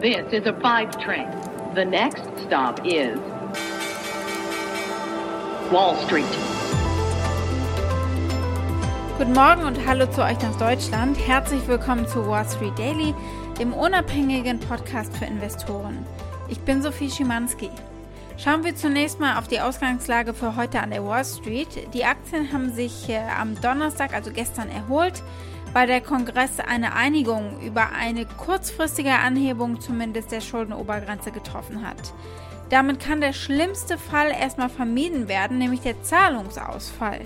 This is a five train. The next stop is Wall Street. Guten Morgen und hallo zu euch nach Deutschland. Herzlich willkommen zu Wall Street Daily, dem unabhängigen Podcast für Investoren. Ich bin Sophie Schimanski. Schauen wir zunächst mal auf die Ausgangslage für heute an der Wall Street. Die Aktien haben sich äh, am Donnerstag, also gestern, erholt weil der Kongress eine Einigung über eine kurzfristige Anhebung zumindest der Schuldenobergrenze getroffen hat. Damit kann der schlimmste Fall erstmal vermieden werden, nämlich der Zahlungsausfall.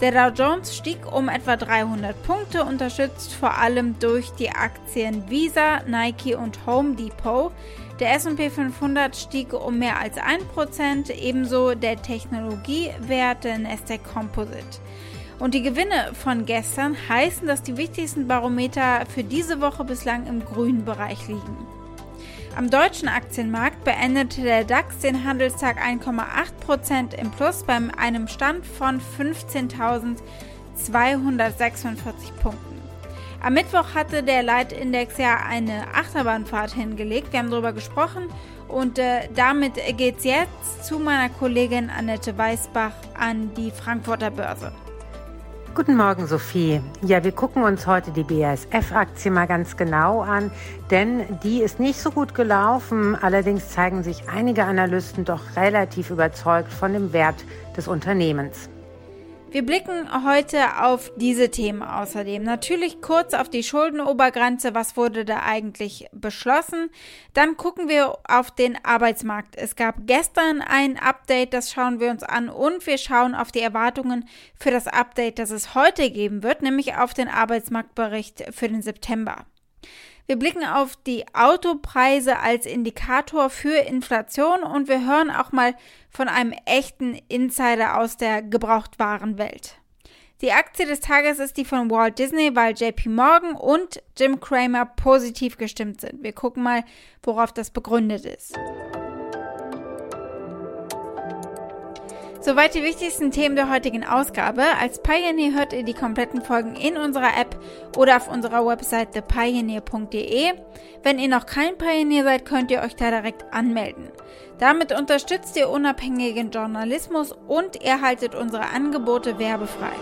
Der Dow Jones stieg um etwa 300 Punkte, unterstützt vor allem durch die Aktien Visa, Nike und Home Depot. Der SP 500 stieg um mehr als 1%, ebenso der Technologiewert Nasdaq Composite. Und die Gewinne von gestern heißen, dass die wichtigsten Barometer für diese Woche bislang im grünen Bereich liegen. Am deutschen Aktienmarkt beendete der DAX den Handelstag 1,8% im Plus bei einem Stand von 15.246 Punkten. Am Mittwoch hatte der Leitindex ja eine Achterbahnfahrt hingelegt. Wir haben darüber gesprochen und äh, damit es jetzt zu meiner Kollegin Annette Weißbach an die Frankfurter Börse. Guten Morgen, Sophie. Ja, wir gucken uns heute die BASF-Aktie mal ganz genau an, denn die ist nicht so gut gelaufen. Allerdings zeigen sich einige Analysten doch relativ überzeugt von dem Wert des Unternehmens. Wir blicken heute auf diese Themen außerdem. Natürlich kurz auf die Schuldenobergrenze, was wurde da eigentlich beschlossen. Dann gucken wir auf den Arbeitsmarkt. Es gab gestern ein Update, das schauen wir uns an und wir schauen auf die Erwartungen für das Update, das es heute geben wird, nämlich auf den Arbeitsmarktbericht für den September. Wir blicken auf die Autopreise als Indikator für Inflation und wir hören auch mal von einem echten Insider aus der Gebrauchtwarenwelt. Die Aktie des Tages ist die von Walt Disney, weil JP Morgan und Jim Cramer positiv gestimmt sind. Wir gucken mal, worauf das begründet ist. Soweit die wichtigsten Themen der heutigen Ausgabe. Als Pioneer hört ihr die kompletten Folgen in unserer App oder auf unserer Website thepioneer.de. Wenn ihr noch kein Pioneer seid, könnt ihr euch da direkt anmelden. Damit unterstützt ihr unabhängigen Journalismus und erhaltet unsere Angebote werbefrei.